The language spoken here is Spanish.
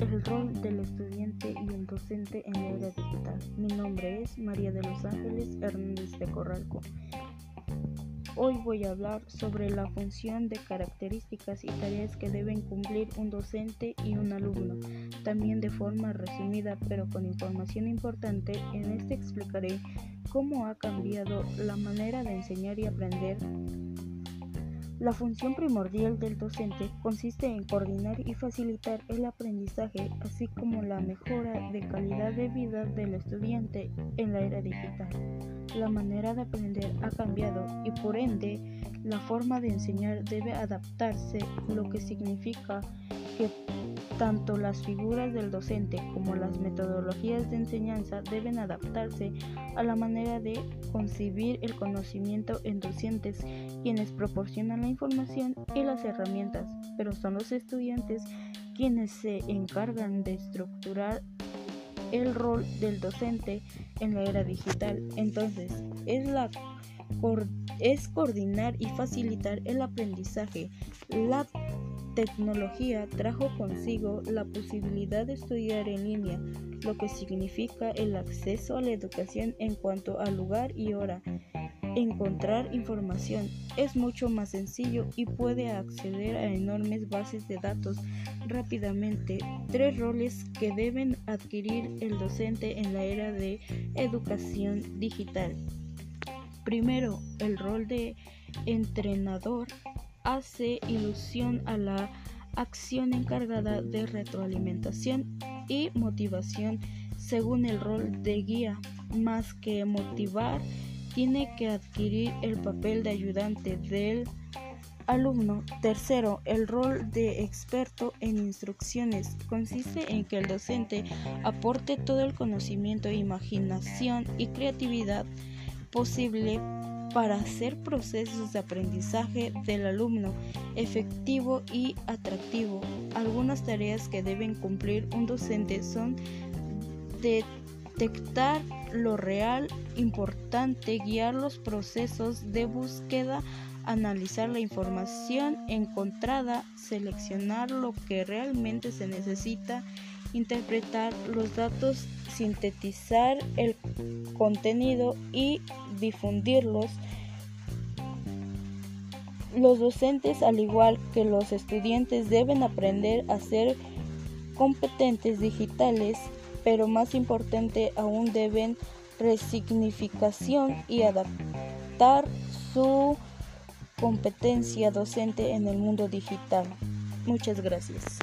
El rol del estudiante y el docente en la era digital. Mi nombre es María de los Ángeles Hernández de Corralco. Hoy voy a hablar sobre la función de características y tareas que deben cumplir un docente y un alumno, también de forma resumida pero con información importante. En este explicaré cómo ha cambiado la manera de enseñar y aprender la función primordial del docente consiste en coordinar y facilitar el aprendizaje, así como la mejora de calidad de vida del estudiante en la era digital. La manera de aprender ha cambiado y por ende la forma de enseñar debe adaptarse, lo que significa que tanto las figuras del docente como las metodologías de enseñanza deben adaptarse a la manera de concebir el conocimiento en docentes, quienes proporcionan la información y las herramientas, pero son los estudiantes quienes se encargan de estructurar el rol del docente en la era digital. Entonces, es la es coordinar y facilitar el aprendizaje. La tecnología trajo consigo la posibilidad de estudiar en línea, lo que significa el acceso a la educación en cuanto a lugar y hora. Encontrar información es mucho más sencillo y puede acceder a enormes bases de datos rápidamente. Tres roles que deben adquirir el docente en la era de educación digital. Primero, el rol de entrenador hace ilusión a la acción encargada de retroalimentación y motivación según el rol de guía. Más que motivar, tiene que adquirir el papel de ayudante del alumno. Tercero, el rol de experto en instrucciones consiste en que el docente aporte todo el conocimiento, imaginación y creatividad posible para hacer procesos de aprendizaje del alumno efectivo y atractivo. Algunas tareas que deben cumplir un docente son detectar lo real, importante, guiar los procesos de búsqueda, analizar la información encontrada, seleccionar lo que realmente se necesita, interpretar los datos, sintetizar el contenido y difundirlos. Los docentes, al igual que los estudiantes, deben aprender a ser competentes digitales, pero más importante aún deben resignificación y adaptar su competencia docente en el mundo digital. Muchas gracias.